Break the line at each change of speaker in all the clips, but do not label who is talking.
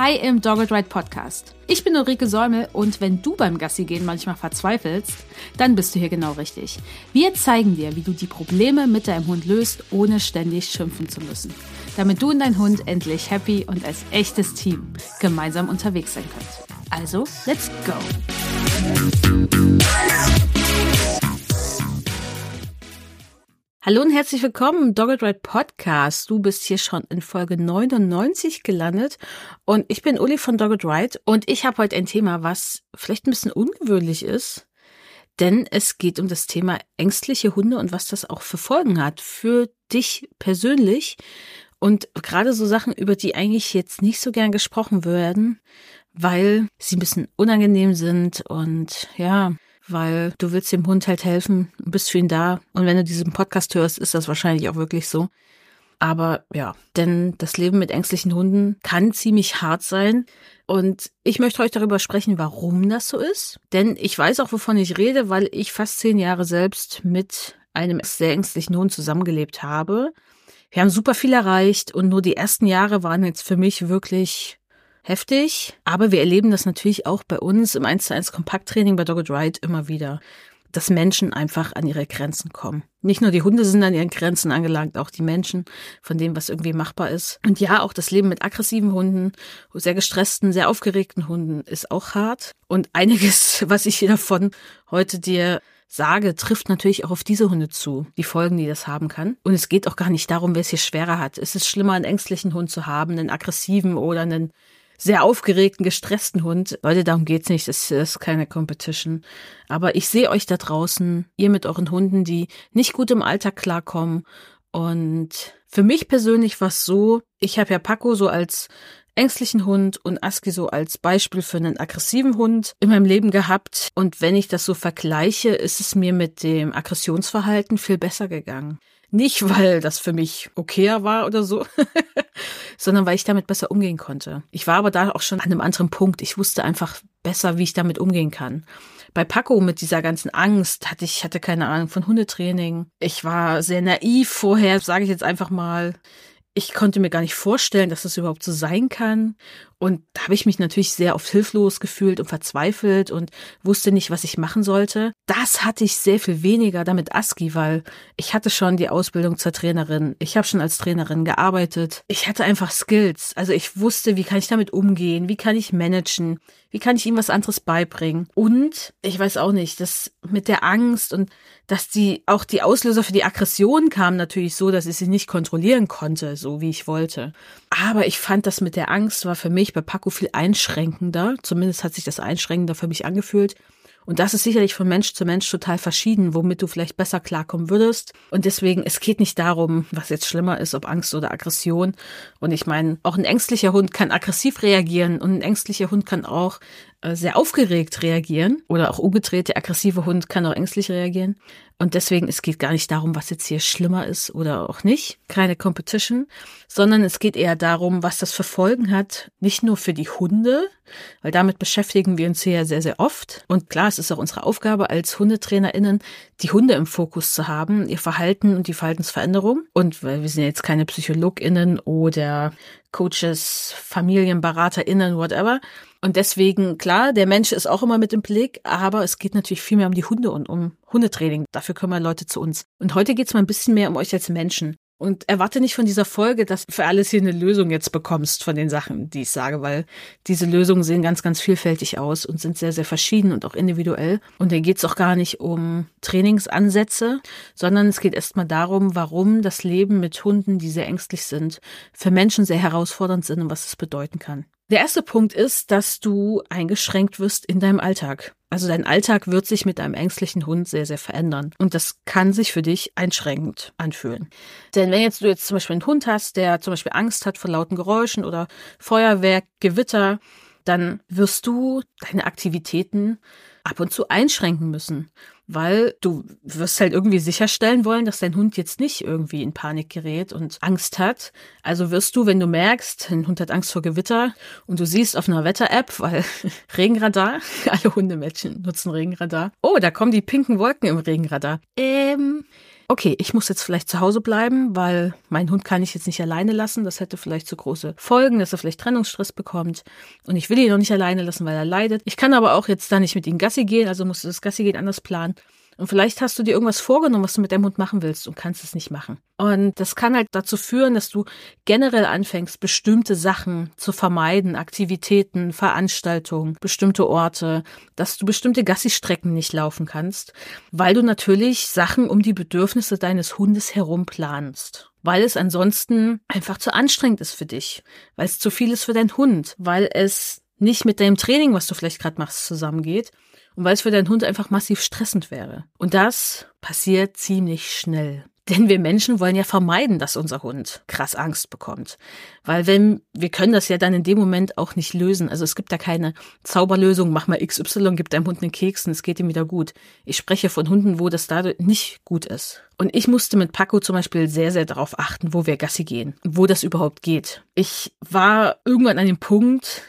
Hi im Dogged Ride Podcast. Ich bin Ulrike Säumel und wenn du beim Gassi gehen manchmal verzweifelst, dann bist du hier genau richtig. Wir zeigen dir, wie du die Probleme mit deinem Hund löst, ohne ständig schimpfen zu müssen. Damit du und dein Hund endlich happy und als echtes Team gemeinsam unterwegs sein könnt. Also, let's go! Hallo und herzlich willkommen im Dogged Ride Podcast. Du bist hier schon in Folge 99 gelandet und ich bin Uli von Dogged Ride und ich habe heute ein Thema, was vielleicht ein bisschen ungewöhnlich ist, denn es geht um das Thema ängstliche Hunde und was das auch für Folgen hat für dich persönlich und gerade so Sachen, über die eigentlich jetzt nicht so gern gesprochen werden, weil sie ein bisschen unangenehm sind und ja, weil du willst dem Hund halt helfen, bist für ihn da. Und wenn du diesen Podcast hörst, ist das wahrscheinlich auch wirklich so. Aber ja, denn das Leben mit ängstlichen Hunden kann ziemlich hart sein. Und ich möchte euch darüber sprechen, warum das so ist. Denn ich weiß auch, wovon ich rede, weil ich fast zehn Jahre selbst mit einem sehr ängstlichen Hund zusammengelebt habe. Wir haben super viel erreicht und nur die ersten Jahre waren jetzt für mich wirklich heftig. Aber wir erleben das natürlich auch bei uns im 1 zu 1 Kompakttraining bei Dogged Ride immer wieder, dass Menschen einfach an ihre Grenzen kommen. Nicht nur die Hunde sind an ihren Grenzen angelangt, auch die Menschen von dem, was irgendwie machbar ist. Und ja, auch das Leben mit aggressiven Hunden, sehr gestressten, sehr aufgeregten Hunden ist auch hart. Und einiges, was ich hier davon heute dir sage, trifft natürlich auch auf diese Hunde zu, die Folgen, die das haben kann. Und es geht auch gar nicht darum, wer es hier schwerer hat. Es ist schlimmer, einen ängstlichen Hund zu haben, einen aggressiven oder einen sehr aufgeregten, gestressten Hund. Leute, darum geht's nicht. Das ist keine Competition. Aber ich sehe euch da draußen, ihr mit euren Hunden, die nicht gut im Alltag klarkommen. Und für mich persönlich war es so, ich habe ja Paco so als ängstlichen Hund und Aski so als Beispiel für einen aggressiven Hund in meinem Leben gehabt. Und wenn ich das so vergleiche, ist es mir mit dem Aggressionsverhalten viel besser gegangen. Nicht, weil das für mich okayer war oder so, sondern weil ich damit besser umgehen konnte. Ich war aber da auch schon an einem anderen Punkt. Ich wusste einfach besser, wie ich damit umgehen kann. Bei Paco mit dieser ganzen Angst hatte ich hatte keine Ahnung von Hundetraining. Ich war sehr naiv vorher, sage ich jetzt einfach mal. Ich konnte mir gar nicht vorstellen, dass das überhaupt so sein kann. Und da habe ich mich natürlich sehr oft hilflos gefühlt und verzweifelt und wusste nicht, was ich machen sollte. Das hatte ich sehr viel weniger damit ASCII, weil ich hatte schon die Ausbildung zur Trainerin. Ich habe schon als Trainerin gearbeitet. Ich hatte einfach Skills. Also ich wusste, wie kann ich damit umgehen, wie kann ich managen, wie kann ich ihm was anderes beibringen. Und ich weiß auch nicht, das mit der Angst und dass die auch die Auslöser für die Aggression kamen natürlich so, dass ich sie nicht kontrollieren konnte, so wie ich wollte. Aber ich fand das mit der Angst war für mich ich bei Paco viel einschränkender. Zumindest hat sich das einschränkender für mich angefühlt. Und das ist sicherlich von Mensch zu Mensch total verschieden, womit du vielleicht besser klarkommen würdest. Und deswegen, es geht nicht darum, was jetzt schlimmer ist, ob Angst oder Aggression. Und ich meine, auch ein ängstlicher Hund kann aggressiv reagieren und ein ängstlicher Hund kann auch äh, sehr aufgeregt reagieren. Oder auch umgedreht, der aggressive Hund kann auch ängstlich reagieren. Und deswegen, es geht gar nicht darum, was jetzt hier schlimmer ist oder auch nicht. Keine Competition, sondern es geht eher darum, was das für Folgen hat. Nicht nur für die Hunde, weil damit beschäftigen wir uns hier sehr, sehr oft. Und klar, es ist auch unsere Aufgabe als HundetrainerInnen, die Hunde im Fokus zu haben, ihr Verhalten und die Verhaltensveränderung. Und weil wir sind jetzt keine PsychologInnen oder Coaches, FamilienberaterInnen, whatever. Und deswegen, klar, der Mensch ist auch immer mit im Blick, aber es geht natürlich viel mehr um die Hunde und um Hundetraining. Dafür kommen Leute zu uns. Und heute geht es mal ein bisschen mehr um euch als Menschen. Und erwarte nicht von dieser Folge, dass du für alles hier eine Lösung jetzt bekommst von den Sachen, die ich sage, weil diese Lösungen sehen ganz, ganz vielfältig aus und sind sehr, sehr verschieden und auch individuell. Und dann geht es auch gar nicht um Trainingsansätze, sondern es geht erstmal darum, warum das Leben mit Hunden, die sehr ängstlich sind, für Menschen sehr herausfordernd sind und was es bedeuten kann. Der erste Punkt ist, dass du eingeschränkt wirst in deinem Alltag. Also dein Alltag wird sich mit einem ängstlichen Hund sehr, sehr verändern. Und das kann sich für dich einschränkend anfühlen. Denn wenn jetzt du jetzt zum Beispiel einen Hund hast, der zum Beispiel Angst hat vor lauten Geräuschen oder Feuerwerk, Gewitter, dann wirst du deine Aktivitäten ab und zu einschränken müssen weil du wirst halt irgendwie sicherstellen wollen, dass dein Hund jetzt nicht irgendwie in Panik gerät und Angst hat. Also wirst du, wenn du merkst, dein Hund hat Angst vor Gewitter und du siehst auf einer Wetter-App, weil Regenradar, alle Hundemädchen nutzen Regenradar. Oh, da kommen die pinken Wolken im Regenradar. Ähm, okay, ich muss jetzt vielleicht zu Hause bleiben, weil mein Hund kann ich jetzt nicht alleine lassen. Das hätte vielleicht zu große Folgen, dass er vielleicht Trennungsstress bekommt. Und ich will ihn noch nicht alleine lassen, weil er leidet. Ich kann aber auch jetzt da nicht mit ihm Gassi gehen, also musst du das Gassi gehen anders planen. Und vielleicht hast du dir irgendwas vorgenommen, was du mit deinem Hund machen willst und kannst es nicht machen. Und das kann halt dazu führen, dass du generell anfängst, bestimmte Sachen zu vermeiden, Aktivitäten, Veranstaltungen, bestimmte Orte, dass du bestimmte Gassi-Strecken nicht laufen kannst, weil du natürlich Sachen um die Bedürfnisse deines Hundes herum planst. Weil es ansonsten einfach zu anstrengend ist für dich, weil es zu viel ist für deinen Hund, weil es nicht mit deinem Training, was du vielleicht gerade machst, zusammengeht und weil es für deinen Hund einfach massiv stressend wäre. Und das passiert ziemlich schnell. Denn wir Menschen wollen ja vermeiden, dass unser Hund krass Angst bekommt. Weil wenn, wir können das ja dann in dem Moment auch nicht lösen. Also es gibt da keine Zauberlösung, mach mal XY, gib deinem Hund einen Keks und es geht ihm wieder gut. Ich spreche von Hunden, wo das dadurch nicht gut ist. Und ich musste mit Paco zum Beispiel sehr, sehr darauf achten, wo wir Gassi gehen, wo das überhaupt geht. Ich war irgendwann an dem Punkt,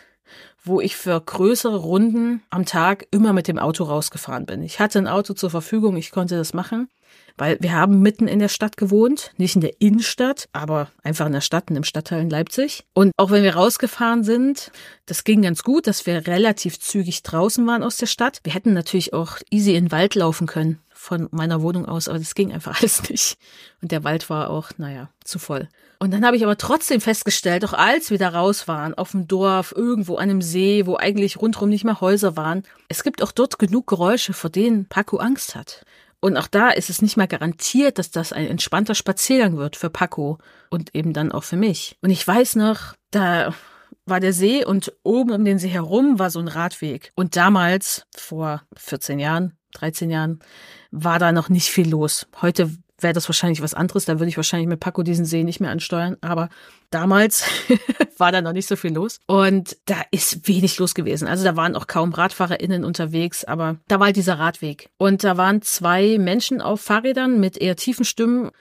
wo ich für größere Runden am Tag immer mit dem Auto rausgefahren bin. Ich hatte ein Auto zur Verfügung, ich konnte das machen, weil wir haben mitten in der Stadt gewohnt, nicht in der Innenstadt, aber einfach in der Stadt, in dem Stadtteil in Leipzig. Und auch wenn wir rausgefahren sind, das ging ganz gut, dass wir relativ zügig draußen waren aus der Stadt. Wir hätten natürlich auch easy in den Wald laufen können von meiner Wohnung aus, aber das ging einfach alles nicht. Und der Wald war auch, naja, zu voll. Und dann habe ich aber trotzdem festgestellt, auch als wir da raus waren, auf dem Dorf, irgendwo an einem See, wo eigentlich rundherum nicht mehr Häuser waren, es gibt auch dort genug Geräusche, vor denen Paco Angst hat. Und auch da ist es nicht mal garantiert, dass das ein entspannter Spaziergang wird für Paco und eben dann auch für mich. Und ich weiß noch, da war der See und oben um den See herum war so ein Radweg. Und damals, vor 14 Jahren, 13 Jahren, war da noch nicht viel los. Heute wäre das wahrscheinlich was anderes. Da würde ich wahrscheinlich mit Paco diesen See nicht mehr ansteuern. Aber damals war da noch nicht so viel los. Und da ist wenig los gewesen. Also da waren auch kaum RadfahrerInnen unterwegs, aber da war halt dieser Radweg. Und da waren zwei Menschen auf Fahrrädern mit eher tiefen Stimmen.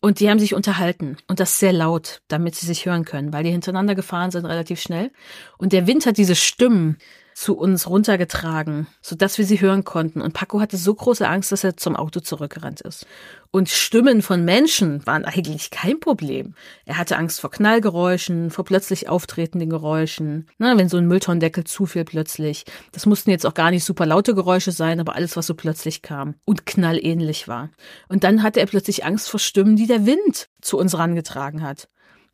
Und die haben sich unterhalten und das sehr laut, damit sie sich hören können, weil die hintereinander gefahren sind relativ schnell. Und der Wind hat diese Stimmen zu uns runtergetragen, sodass wir sie hören konnten. Und Paco hatte so große Angst, dass er zum Auto zurückgerannt ist. Und Stimmen von Menschen waren eigentlich kein Problem. Er hatte Angst vor Knallgeräuschen, vor plötzlich auftretenden Geräuschen. Na, wenn so ein Mülltonnendeckel zufiel plötzlich. Das mussten jetzt auch gar nicht super laute Geräusche sein, aber alles, was so plötzlich kam und knallähnlich war. Und dann hatte er plötzlich Angst vor Stimmen, die der Wind zu uns rangetragen hat.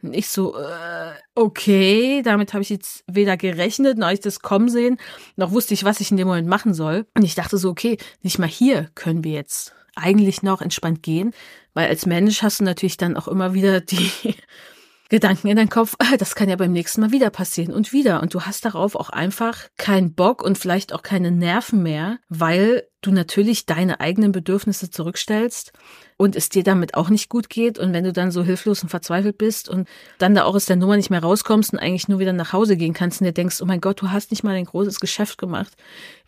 Und ich so, äh, okay, damit habe ich jetzt weder gerechnet, noch ich das kommen sehen, noch wusste ich, was ich in dem Moment machen soll. Und ich dachte so, okay, nicht mal hier können wir jetzt eigentlich noch entspannt gehen, weil als Mensch hast du natürlich dann auch immer wieder die Gedanken in deinem Kopf, ah, das kann ja beim nächsten Mal wieder passieren und wieder. Und du hast darauf auch einfach keinen Bock und vielleicht auch keine Nerven mehr, weil du natürlich deine eigenen Bedürfnisse zurückstellst und es dir damit auch nicht gut geht und wenn du dann so hilflos und verzweifelt bist und dann da auch aus der Nummer nicht mehr rauskommst und eigentlich nur wieder nach Hause gehen kannst und dir denkst, oh mein Gott, du hast nicht mal ein großes Geschäft gemacht.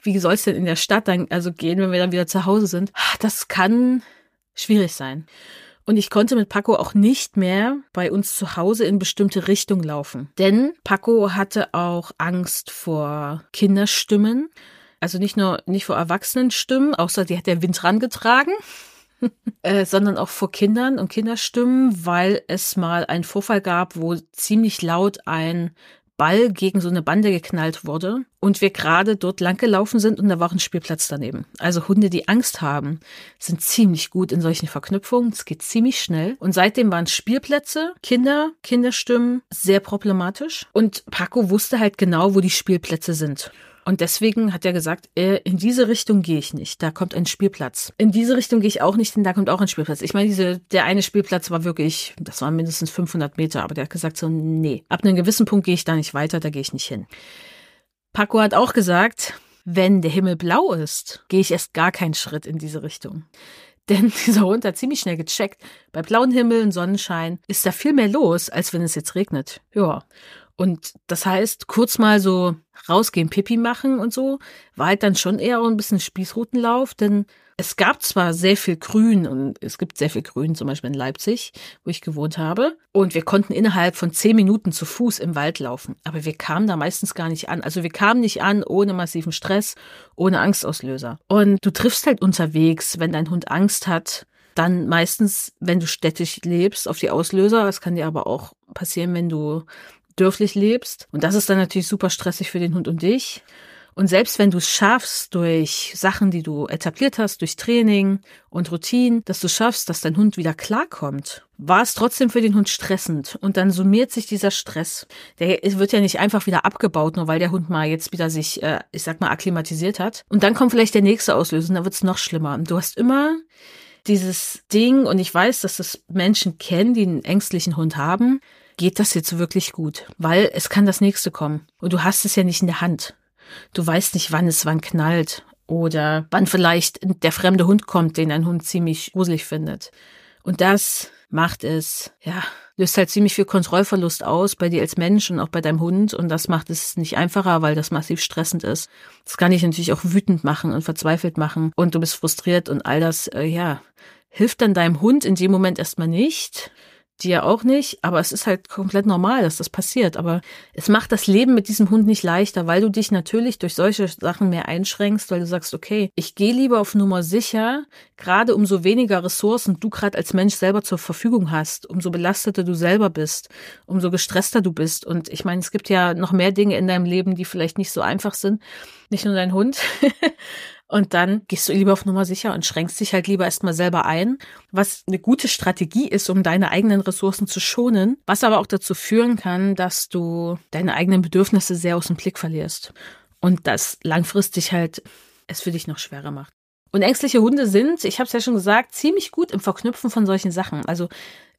Wie soll es denn in der Stadt dann also gehen, wenn wir dann wieder zu Hause sind? Das kann schwierig sein. Und ich konnte mit Paco auch nicht mehr bei uns zu Hause in bestimmte Richtungen laufen. Denn Paco hatte auch Angst vor Kinderstimmen. Also nicht nur nicht vor Erwachsenenstimmen, außer die hat der Wind rangetragen. äh, sondern auch vor Kindern und Kinderstimmen, weil es mal einen Vorfall gab, wo ziemlich laut ein Ball gegen so eine Bande geknallt wurde und wir gerade dort langgelaufen sind und da war ein Spielplatz daneben. Also Hunde, die Angst haben, sind ziemlich gut in solchen Verknüpfungen. Es geht ziemlich schnell. Und seitdem waren Spielplätze, Kinder, Kinderstimmen sehr problematisch. Und Paco wusste halt genau, wo die Spielplätze sind. Und deswegen hat er gesagt, äh, in diese Richtung gehe ich nicht. Da kommt ein Spielplatz. In diese Richtung gehe ich auch nicht, denn da kommt auch ein Spielplatz. Ich meine, diese, der eine Spielplatz war wirklich, das waren mindestens 500 Meter, aber der hat gesagt so, nee, ab einem gewissen Punkt gehe ich da nicht weiter, da gehe ich nicht hin. Paco hat auch gesagt, wenn der Himmel blau ist, gehe ich erst gar keinen Schritt in diese Richtung. Denn dieser Hund hat ziemlich schnell gecheckt, bei blauen Himmel und Sonnenschein ist da viel mehr los, als wenn es jetzt regnet. Ja. Und das heißt, kurz mal so rausgehen, Pipi machen und so, war halt dann schon eher ein bisschen Spießrutenlauf, denn es gab zwar sehr viel Grün und es gibt sehr viel Grün, zum Beispiel in Leipzig, wo ich gewohnt habe, und wir konnten innerhalb von zehn Minuten zu Fuß im Wald laufen, aber wir kamen da meistens gar nicht an. Also wir kamen nicht an ohne massiven Stress, ohne Angstauslöser. Und du triffst halt unterwegs, wenn dein Hund Angst hat, dann meistens, wenn du städtisch lebst, auf die Auslöser. Das kann dir aber auch passieren, wenn du dörflich lebst. Und das ist dann natürlich super stressig für den Hund und dich. Und selbst wenn du es schaffst, durch Sachen, die du etabliert hast, durch Training und Routinen, dass du schaffst, dass dein Hund wieder klarkommt, war es trotzdem für den Hund stressend. Und dann summiert sich dieser Stress. Der wird ja nicht einfach wieder abgebaut, nur weil der Hund mal jetzt wieder sich, äh, ich sag mal, akklimatisiert hat. Und dann kommt vielleicht der nächste Auslöser dann wird es noch schlimmer. Und du hast immer dieses Ding, und ich weiß, dass das Menschen kennen, die einen ängstlichen Hund haben, geht das jetzt wirklich gut? Weil es kann das nächste kommen. Und du hast es ja nicht in der Hand. Du weißt nicht, wann es wann knallt oder wann vielleicht der fremde Hund kommt, den ein Hund ziemlich gruselig findet. Und das macht es, ja, löst halt ziemlich viel Kontrollverlust aus bei dir als Mensch und auch bei deinem Hund. Und das macht es nicht einfacher, weil das massiv stressend ist. Das kann dich natürlich auch wütend machen und verzweifelt machen. Und du bist frustriert und all das, äh, ja, hilft dann deinem Hund in dem Moment erstmal nicht dir auch nicht, aber es ist halt komplett normal, dass das passiert. Aber es macht das Leben mit diesem Hund nicht leichter, weil du dich natürlich durch solche Sachen mehr einschränkst, weil du sagst, okay, ich gehe lieber auf Nummer sicher, gerade umso weniger Ressourcen du gerade als Mensch selber zur Verfügung hast, umso belasteter du selber bist, umso gestresster du bist. Und ich meine, es gibt ja noch mehr Dinge in deinem Leben, die vielleicht nicht so einfach sind. Nicht nur dein Hund. Und dann gehst du lieber auf Nummer sicher und schränkst dich halt lieber erstmal selber ein, was eine gute Strategie ist, um deine eigenen Ressourcen zu schonen, was aber auch dazu führen kann, dass du deine eigenen Bedürfnisse sehr aus dem Blick verlierst. Und das langfristig halt es für dich noch schwerer macht. Und ängstliche Hunde sind, ich habe es ja schon gesagt, ziemlich gut im Verknüpfen von solchen Sachen. Also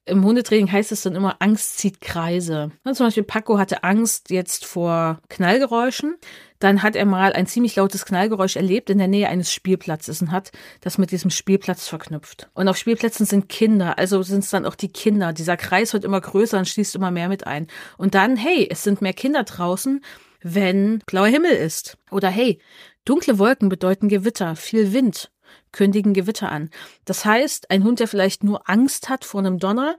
im Hundetraining heißt es dann immer, Angst zieht Kreise. zum Beispiel Paco hatte Angst jetzt vor Knallgeräuschen. Dann hat er mal ein ziemlich lautes Knallgeräusch erlebt in der Nähe eines Spielplatzes und hat das mit diesem Spielplatz verknüpft. Und auf Spielplätzen sind Kinder, also sind es dann auch die Kinder. Dieser Kreis wird immer größer und schließt immer mehr mit ein. Und dann, hey, es sind mehr Kinder draußen, wenn blauer Himmel ist. Oder hey, dunkle Wolken bedeuten Gewitter, viel Wind kündigen Gewitter an. Das heißt, ein Hund, der vielleicht nur Angst hat vor einem Donner,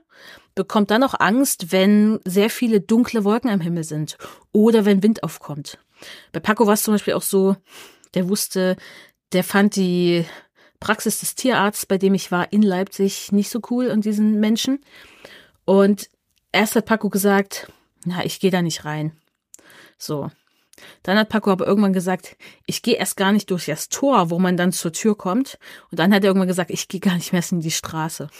bekommt dann auch Angst, wenn sehr viele dunkle Wolken am Himmel sind oder wenn Wind aufkommt. Bei Paco war es zum Beispiel auch so, der wusste, der fand die Praxis des Tierarztes, bei dem ich war, in Leipzig nicht so cool und diesen Menschen. Und erst hat Paco gesagt, na, ich gehe da nicht rein. So. Dann hat Paco aber irgendwann gesagt, ich gehe erst gar nicht durch das Tor, wo man dann zur Tür kommt. Und dann hat er irgendwann gesagt, ich gehe gar nicht mehr in die Straße.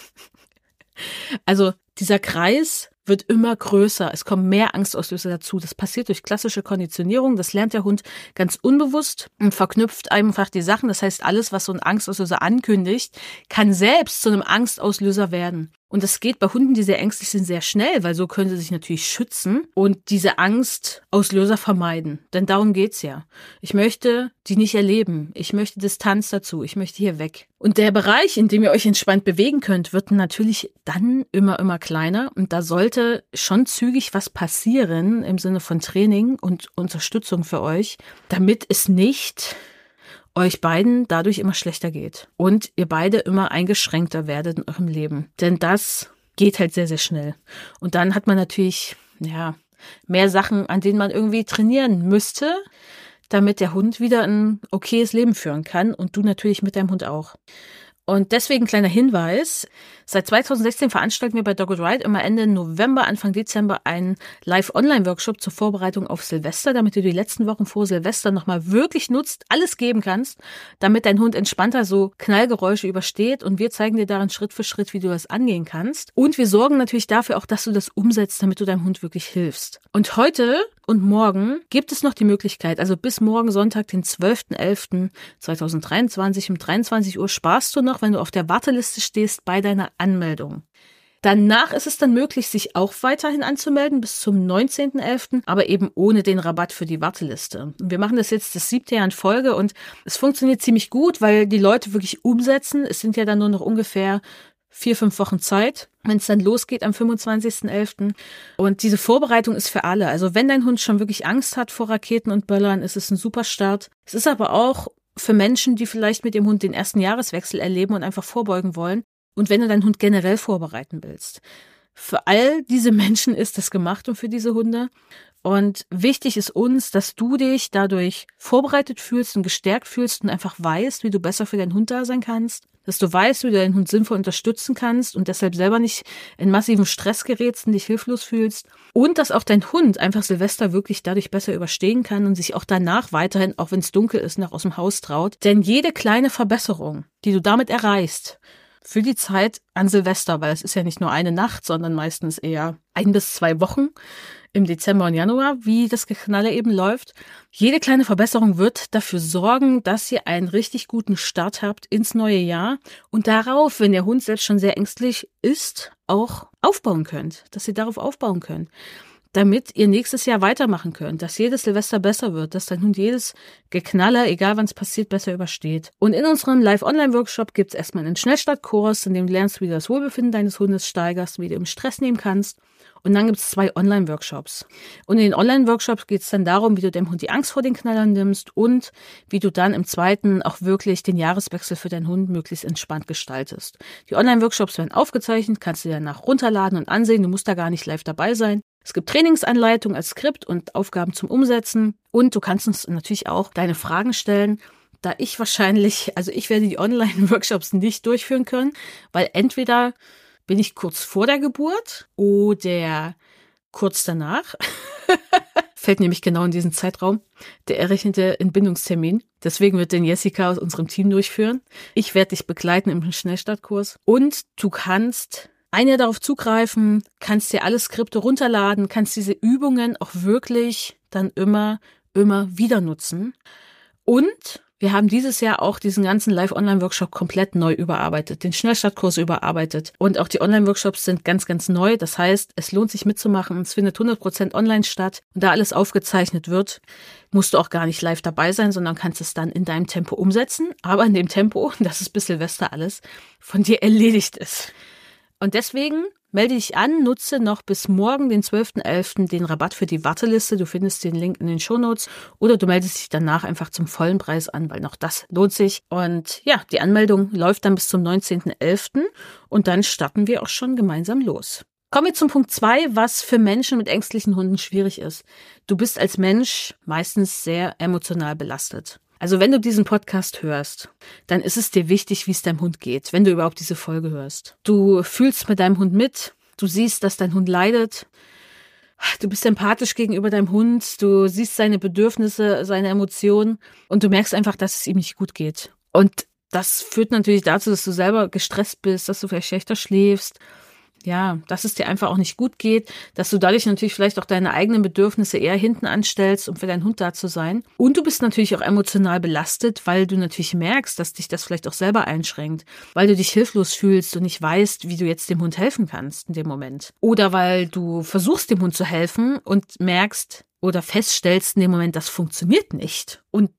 Also dieser Kreis wird immer größer. Es kommen mehr Angstauslöser dazu. Das passiert durch klassische Konditionierung. Das lernt der Hund ganz unbewusst und verknüpft einfach die Sachen. Das heißt, alles, was so ein Angstauslöser ankündigt, kann selbst zu einem Angstauslöser werden. Und das geht bei Hunden, die sehr ängstlich sind, sehr schnell, weil so können sie sich natürlich schützen und diese Angstauslöser vermeiden. Denn darum geht's ja. Ich möchte die nicht erleben. Ich möchte Distanz dazu. Ich möchte hier weg. Und der Bereich, in dem ihr euch entspannt bewegen könnt, wird natürlich dann immer, immer kleiner. Und da sollte schon zügig was passieren im Sinne von Training und Unterstützung für euch, damit es nicht euch beiden dadurch immer schlechter geht und ihr beide immer eingeschränkter werdet in eurem Leben. Denn das geht halt sehr, sehr schnell. Und dann hat man natürlich, ja, mehr Sachen, an denen man irgendwie trainieren müsste, damit der Hund wieder ein okayes Leben führen kann und du natürlich mit deinem Hund auch. Und deswegen kleiner Hinweis. Seit 2016 veranstalten wir bei Dogged Ride immer Ende November, Anfang Dezember einen Live-Online-Workshop zur Vorbereitung auf Silvester, damit du die letzten Wochen vor Silvester nochmal wirklich nutzt, alles geben kannst, damit dein Hund entspannter so Knallgeräusche übersteht. Und wir zeigen dir darin Schritt für Schritt, wie du das angehen kannst. Und wir sorgen natürlich dafür auch, dass du das umsetzt, damit du deinem Hund wirklich hilfst. Und heute und morgen gibt es noch die Möglichkeit, also bis morgen Sonntag, den 12.11.2023 um 23 Uhr sparst du noch, wenn du auf der Warteliste stehst, bei deiner Anmeldung. Danach ist es dann möglich, sich auch weiterhin anzumelden bis zum 19.11., aber eben ohne den Rabatt für die Warteliste. Wir machen das jetzt das siebte Jahr in Folge und es funktioniert ziemlich gut, weil die Leute wirklich umsetzen. Es sind ja dann nur noch ungefähr vier, fünf Wochen Zeit, wenn es dann losgeht am 25.11. Und diese Vorbereitung ist für alle. Also wenn dein Hund schon wirklich Angst hat vor Raketen und Böllern, ist es ein super Start. Es ist aber auch für Menschen, die vielleicht mit dem Hund den ersten Jahreswechsel erleben und einfach vorbeugen wollen. Und wenn du deinen Hund generell vorbereiten willst. Für all diese Menschen ist das gemacht und für diese Hunde. Und wichtig ist uns, dass du dich dadurch vorbereitet fühlst und gestärkt fühlst und einfach weißt, wie du besser für deinen Hund da sein kannst dass du weißt, wie du deinen Hund sinnvoll unterstützen kannst und deshalb selber nicht in massiven Stress gerätst und dich hilflos fühlst. Und dass auch dein Hund einfach Silvester wirklich dadurch besser überstehen kann und sich auch danach weiterhin, auch wenn es dunkel ist, noch aus dem Haus traut. Denn jede kleine Verbesserung, die du damit erreichst, für die Zeit an Silvester, weil es ist ja nicht nur eine Nacht, sondern meistens eher ein bis zwei Wochen im Dezember und Januar, wie das Geknalle eben läuft. Jede kleine Verbesserung wird dafür sorgen, dass ihr einen richtig guten Start habt ins neue Jahr und darauf, wenn der Hund selbst schon sehr ängstlich ist, auch aufbauen könnt, dass ihr darauf aufbauen könnt damit ihr nächstes Jahr weitermachen könnt, dass jedes Silvester besser wird, dass dein Hund jedes Geknaller, egal wann es passiert, besser übersteht. Und in unserem Live-Online-Workshop gibt es erstmal einen Schnellstartkurs, in dem du lernst, wie du das Wohlbefinden deines Hundes steigerst, wie du im Stress nehmen kannst. Und dann gibt es zwei Online-Workshops. Und in den Online-Workshops geht es dann darum, wie du dem Hund die Angst vor den Knallern nimmst und wie du dann im zweiten auch wirklich den Jahreswechsel für deinen Hund möglichst entspannt gestaltest. Die Online-Workshops werden aufgezeichnet, kannst du danach runterladen und ansehen. Du musst da gar nicht live dabei sein. Es gibt Trainingsanleitungen als Skript und Aufgaben zum Umsetzen. Und du kannst uns natürlich auch deine Fragen stellen. Da ich wahrscheinlich, also ich werde die Online-Workshops nicht durchführen können, weil entweder bin ich kurz vor der Geburt oder kurz danach. Fällt nämlich genau in diesen Zeitraum der errechnete Entbindungstermin. Deswegen wird den Jessica aus unserem Team durchführen. Ich werde dich begleiten im Schnellstartkurs. Und du kannst ein Jahr darauf zugreifen, kannst dir alle Skripte runterladen, kannst diese Übungen auch wirklich dann immer, immer wieder nutzen. Und wir haben dieses Jahr auch diesen ganzen Live-Online-Workshop komplett neu überarbeitet, den Schnellstartkurs überarbeitet. Und auch die Online-Workshops sind ganz, ganz neu. Das heißt, es lohnt sich mitzumachen. Es findet 100% online statt. Und da alles aufgezeichnet wird, musst du auch gar nicht live dabei sein, sondern kannst es dann in deinem Tempo umsetzen. Aber in dem Tempo, dass es bis Silvester alles von dir erledigt ist. Und deswegen melde dich an, nutze noch bis morgen, den 12.11., den Rabatt für die Warteliste. Du findest den Link in den Shownotes oder du meldest dich danach einfach zum vollen Preis an, weil noch das lohnt sich. Und ja, die Anmeldung läuft dann bis zum 19.11. und dann starten wir auch schon gemeinsam los. Kommen wir zum Punkt zwei, was für Menschen mit ängstlichen Hunden schwierig ist. Du bist als Mensch meistens sehr emotional belastet. Also wenn du diesen Podcast hörst, dann ist es dir wichtig, wie es deinem Hund geht, wenn du überhaupt diese Folge hörst. Du fühlst mit deinem Hund mit, du siehst, dass dein Hund leidet, du bist empathisch gegenüber deinem Hund, du siehst seine Bedürfnisse, seine Emotionen und du merkst einfach, dass es ihm nicht gut geht. Und das führt natürlich dazu, dass du selber gestresst bist, dass du vielleicht schlechter schläfst, ja, dass es dir einfach auch nicht gut geht, dass du dadurch natürlich vielleicht auch deine eigenen Bedürfnisse eher hinten anstellst, um für deinen Hund da zu sein. Und du bist natürlich auch emotional belastet, weil du natürlich merkst, dass dich das vielleicht auch selber einschränkt, weil du dich hilflos fühlst und nicht weißt, wie du jetzt dem Hund helfen kannst in dem Moment. Oder weil du versuchst, dem Hund zu helfen und merkst oder feststellst in dem Moment, das funktioniert nicht. Und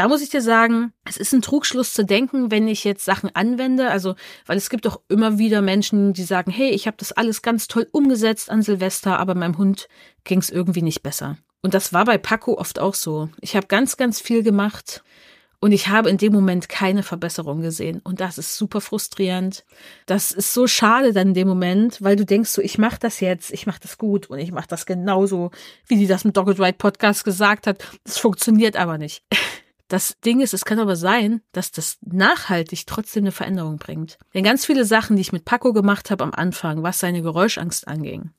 da muss ich dir sagen, es ist ein Trugschluss zu denken, wenn ich jetzt Sachen anwende, also weil es gibt auch immer wieder Menschen, die sagen, hey, ich habe das alles ganz toll umgesetzt an Silvester, aber meinem Hund ging es irgendwie nicht besser. Und das war bei Paco oft auch so. Ich habe ganz, ganz viel gemacht und ich habe in dem Moment keine Verbesserung gesehen. Und das ist super frustrierend. Das ist so schade dann in dem Moment, weil du denkst so, ich mache das jetzt, ich mache das gut und ich mache das genauso, wie die das im Dogged Ride Podcast gesagt hat. Das funktioniert aber nicht. Das Ding ist, es kann aber sein, dass das nachhaltig trotzdem eine Veränderung bringt. Denn ganz viele Sachen, die ich mit Paco gemacht habe am Anfang, was seine Geräuschangst anging,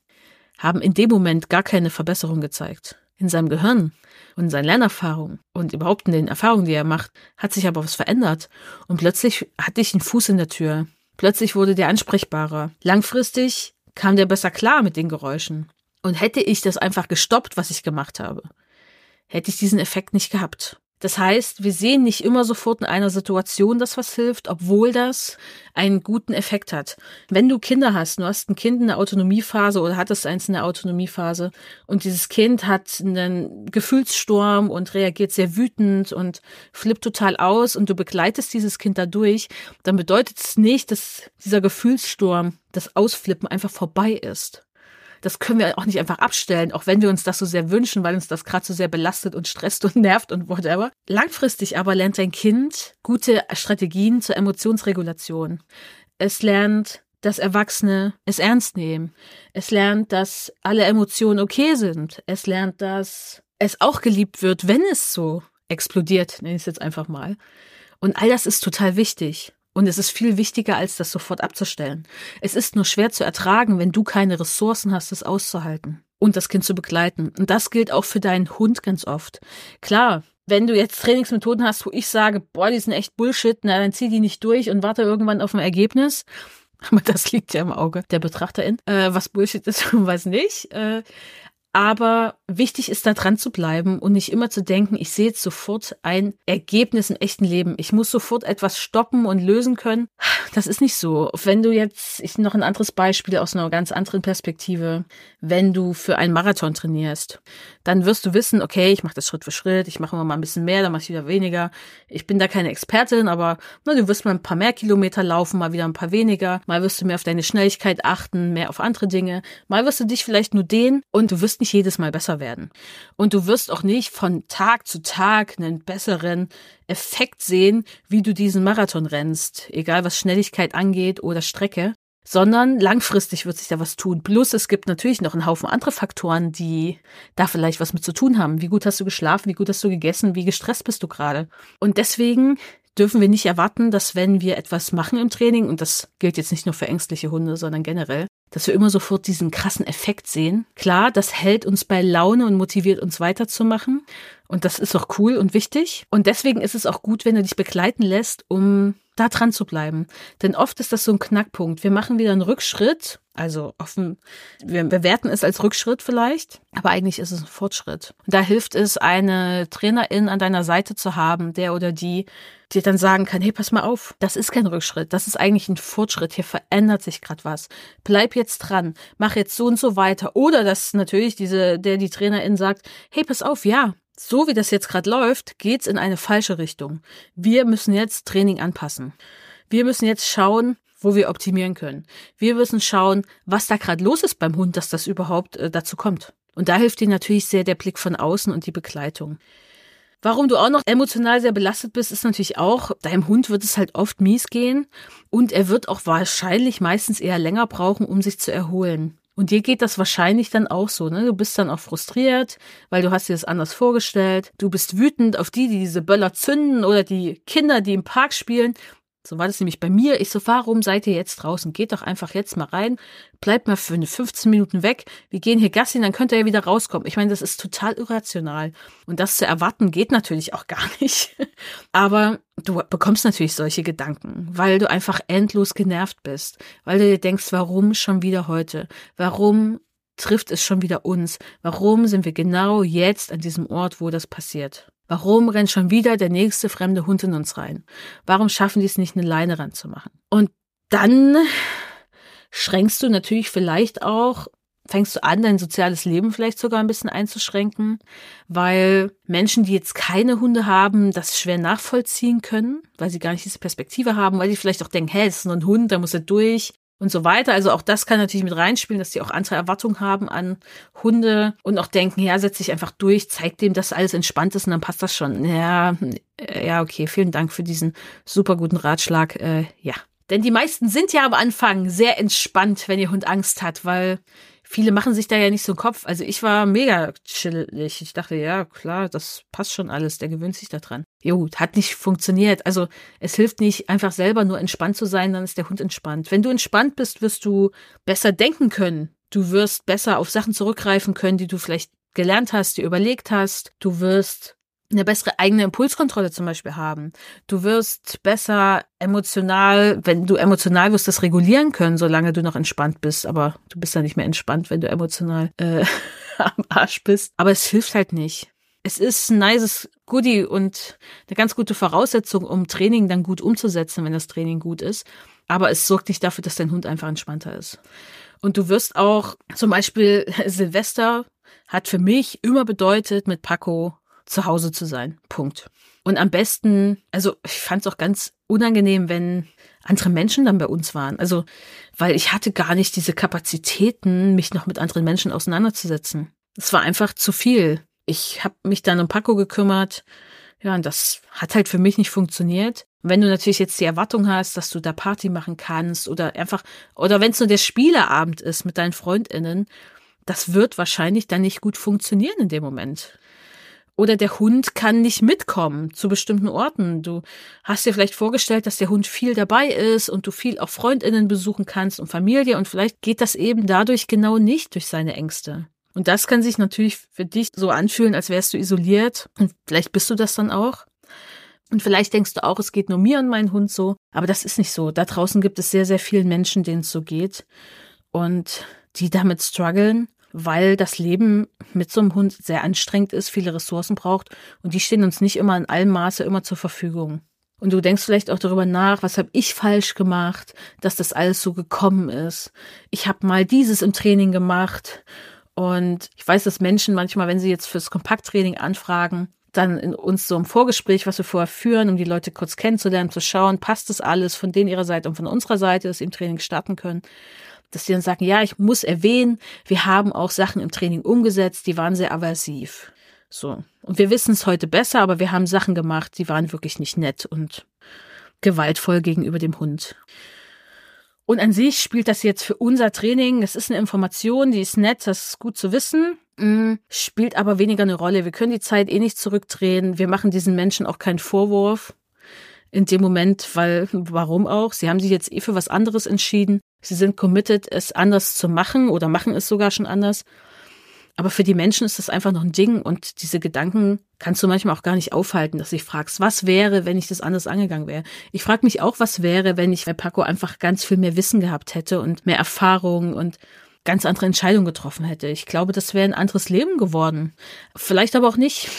haben in dem Moment gar keine Verbesserung gezeigt. In seinem Gehirn und in seinen Lernerfahrungen und überhaupt in den Erfahrungen, die er macht, hat sich aber was verändert. Und plötzlich hatte ich einen Fuß in der Tür. Plötzlich wurde der ansprechbarer. Langfristig kam der besser klar mit den Geräuschen. Und hätte ich das einfach gestoppt, was ich gemacht habe, hätte ich diesen Effekt nicht gehabt. Das heißt, wir sehen nicht immer sofort in einer Situation, dass was hilft, obwohl das einen guten Effekt hat. Wenn du Kinder hast, du hast ein Kind in der Autonomiephase oder hattest eins in der Autonomiephase und dieses Kind hat einen Gefühlssturm und reagiert sehr wütend und flippt total aus und du begleitest dieses Kind dadurch, dann bedeutet es nicht, dass dieser Gefühlssturm, das Ausflippen einfach vorbei ist das können wir auch nicht einfach abstellen, auch wenn wir uns das so sehr wünschen, weil uns das gerade so sehr belastet und stresst und nervt und whatever. Langfristig aber lernt dein Kind gute Strategien zur Emotionsregulation. Es lernt, dass Erwachsene es ernst nehmen. Es lernt, dass alle Emotionen okay sind. Es lernt, dass es auch geliebt wird, wenn es so explodiert, nenne ich es jetzt einfach mal. Und all das ist total wichtig. Und es ist viel wichtiger, als das sofort abzustellen. Es ist nur schwer zu ertragen, wenn du keine Ressourcen hast, es auszuhalten und das Kind zu begleiten. Und das gilt auch für deinen Hund ganz oft. Klar, wenn du jetzt Trainingsmethoden hast, wo ich sage, boah, die sind echt Bullshit, na, dann zieh die nicht durch und warte irgendwann auf ein Ergebnis. Aber das liegt ja im Auge der Betrachterin. Äh, was Bullshit ist und was nicht. Äh, aber wichtig ist da dran zu bleiben und nicht immer zu denken, ich sehe jetzt sofort ein Ergebnis im echten Leben. Ich muss sofort etwas stoppen und lösen können. Das ist nicht so. Wenn du jetzt, ich noch ein anderes Beispiel aus einer ganz anderen Perspektive, wenn du für einen Marathon trainierst, dann wirst du wissen, okay, ich mache das Schritt für Schritt, ich mache immer mal ein bisschen mehr, dann mache ich wieder weniger. Ich bin da keine Expertin, aber na, du wirst mal ein paar mehr Kilometer laufen, mal wieder ein paar weniger. Mal wirst du mehr auf deine Schnelligkeit achten, mehr auf andere Dinge. Mal wirst du dich vielleicht nur dehnen und du wirst nicht jedes Mal besser werden. Und du wirst auch nicht von Tag zu Tag einen besseren Effekt sehen, wie du diesen Marathon rennst, egal was Schnelligkeit angeht oder Strecke, sondern langfristig wird sich da was tun. Plus es gibt natürlich noch einen Haufen andere Faktoren, die da vielleicht was mit zu tun haben. Wie gut hast du geschlafen, wie gut hast du gegessen, wie gestresst bist du gerade. Und deswegen dürfen wir nicht erwarten, dass wenn wir etwas machen im Training, und das gilt jetzt nicht nur für ängstliche Hunde, sondern generell, dass wir immer sofort diesen krassen Effekt sehen. Klar, das hält uns bei Laune und motiviert uns weiterzumachen. Und das ist auch cool und wichtig. Und deswegen ist es auch gut, wenn du dich begleiten lässt, um da dran zu bleiben. Denn oft ist das so ein Knackpunkt. Wir machen wieder einen Rückschritt, also offen, wir bewerten es als Rückschritt vielleicht, aber eigentlich ist es ein Fortschritt. Und da hilft es, eine Trainerin an deiner Seite zu haben, der oder die dir dann sagen kann, hey, pass mal auf, das ist kein Rückschritt, das ist eigentlich ein Fortschritt, hier verändert sich gerade was. Bleib jetzt dran, mach jetzt so und so weiter. Oder dass natürlich diese, der die Trainerin sagt, hey, pass auf, ja, so wie das jetzt gerade läuft, geht's in eine falsche Richtung. Wir müssen jetzt Training anpassen. Wir müssen jetzt schauen, wo wir optimieren können. Wir müssen schauen, was da gerade los ist beim Hund, dass das überhaupt äh, dazu kommt. Und da hilft dir natürlich sehr der Blick von außen und die Begleitung. Warum du auch noch emotional sehr belastet bist, ist natürlich auch, deinem Hund wird es halt oft mies gehen und er wird auch wahrscheinlich meistens eher länger brauchen, um sich zu erholen. Und dir geht das wahrscheinlich dann auch so, ne? Du bist dann auch frustriert, weil du hast dir das anders vorgestellt. Du bist wütend auf die, die diese Böller zünden oder die Kinder, die im Park spielen. So war das nämlich bei mir. Ich so, warum seid ihr jetzt draußen? Geht doch einfach jetzt mal rein. Bleibt mal für eine 15 Minuten weg. Wir gehen hier Gassi, dann könnt ihr ja wieder rauskommen. Ich meine, das ist total irrational. Und das zu erwarten geht natürlich auch gar nicht. Aber du bekommst natürlich solche Gedanken, weil du einfach endlos genervt bist. Weil du dir denkst, warum schon wieder heute? Warum trifft es schon wieder uns? Warum sind wir genau jetzt an diesem Ort, wo das passiert? Warum rennt schon wieder der nächste fremde Hund in uns rein? Warum schaffen die es nicht, eine Leine ranzumachen? Und dann schränkst du natürlich vielleicht auch, fängst du an, dein soziales Leben vielleicht sogar ein bisschen einzuschränken, weil Menschen, die jetzt keine Hunde haben, das schwer nachvollziehen können, weil sie gar nicht diese Perspektive haben, weil sie vielleicht auch denken, hey, das ist nur ein Hund, da muss er durch und so weiter. Also auch das kann natürlich mit reinspielen, dass die auch andere Erwartungen haben an Hunde und auch denken, ja, setz dich einfach durch, zeig dem, dass alles entspannt ist und dann passt das schon. Ja, äh, ja, okay, vielen Dank für diesen super guten Ratschlag. Äh, ja. Denn die meisten sind ja am Anfang sehr entspannt, wenn ihr Hund Angst hat, weil viele machen sich da ja nicht so einen Kopf. Also ich war mega chillig. Ich dachte, ja, klar, das passt schon alles. Der gewöhnt sich da dran. Jo, hat nicht funktioniert. Also es hilft nicht, einfach selber nur entspannt zu sein, dann ist der Hund entspannt. Wenn du entspannt bist, wirst du besser denken können. Du wirst besser auf Sachen zurückgreifen können, die du vielleicht gelernt hast, die überlegt hast. Du wirst eine bessere eigene Impulskontrolle zum Beispiel haben. Du wirst besser emotional, wenn du emotional wirst, das regulieren können, solange du noch entspannt bist. Aber du bist ja nicht mehr entspannt, wenn du emotional äh, am Arsch bist. Aber es hilft halt nicht. Es ist ein nices Goodie und eine ganz gute Voraussetzung, um Training dann gut umzusetzen, wenn das Training gut ist. Aber es sorgt nicht dafür, dass dein Hund einfach entspannter ist. Und du wirst auch, zum Beispiel Silvester hat für mich immer bedeutet, mit Paco zu Hause zu sein. Punkt. Und am besten, also ich fand es auch ganz unangenehm, wenn andere Menschen dann bei uns waren. Also, weil ich hatte gar nicht diese Kapazitäten, mich noch mit anderen Menschen auseinanderzusetzen. Es war einfach zu viel. Ich habe mich dann um Paco gekümmert. Ja, und das hat halt für mich nicht funktioniert. Wenn du natürlich jetzt die Erwartung hast, dass du da Party machen kannst oder einfach, oder wenn es nur der Spieleabend ist mit deinen FreundInnen, das wird wahrscheinlich dann nicht gut funktionieren in dem Moment. Oder der Hund kann nicht mitkommen zu bestimmten Orten. Du hast dir vielleicht vorgestellt, dass der Hund viel dabei ist und du viel auch Freundinnen besuchen kannst und Familie und vielleicht geht das eben dadurch genau nicht durch seine Ängste. Und das kann sich natürlich für dich so anfühlen, als wärst du isoliert und vielleicht bist du das dann auch. Und vielleicht denkst du auch, es geht nur mir und meinem Hund so, aber das ist nicht so. Da draußen gibt es sehr, sehr vielen Menschen, denen es so geht und die damit strugglen, weil das Leben mit so einem Hund sehr anstrengend ist, viele Ressourcen braucht und die stehen uns nicht immer in allem Maße immer zur Verfügung. Und du denkst vielleicht auch darüber nach, was habe ich falsch gemacht, dass das alles so gekommen ist. Ich habe mal dieses im Training gemacht und ich weiß, dass Menschen manchmal, wenn sie jetzt fürs Kompakttraining anfragen, dann in uns so im Vorgespräch, was wir vorher führen, um die Leute kurz kennenzulernen, zu schauen, passt das alles von denen ihrer Seite und von unserer Seite, dass sie im Training starten können. Dass die dann sagen, ja, ich muss erwähnen, wir haben auch Sachen im Training umgesetzt, die waren sehr aversiv. So. Und wir wissen es heute besser, aber wir haben Sachen gemacht, die waren wirklich nicht nett und gewaltvoll gegenüber dem Hund. Und an sich spielt das jetzt für unser Training, es ist eine Information, die ist nett, das ist gut zu wissen. Mm, spielt aber weniger eine Rolle. Wir können die Zeit eh nicht zurückdrehen. Wir machen diesen Menschen auch keinen Vorwurf in dem Moment, weil, warum auch? Sie haben sich jetzt eh für was anderes entschieden. Sie sind committed, es anders zu machen oder machen es sogar schon anders. Aber für die Menschen ist das einfach noch ein Ding und diese Gedanken kannst du manchmal auch gar nicht aufhalten, dass du dich fragst, was wäre, wenn ich das anders angegangen wäre. Ich frage mich auch, was wäre, wenn ich bei Paco einfach ganz viel mehr Wissen gehabt hätte und mehr Erfahrung und ganz andere Entscheidungen getroffen hätte. Ich glaube, das wäre ein anderes Leben geworden. Vielleicht aber auch nicht.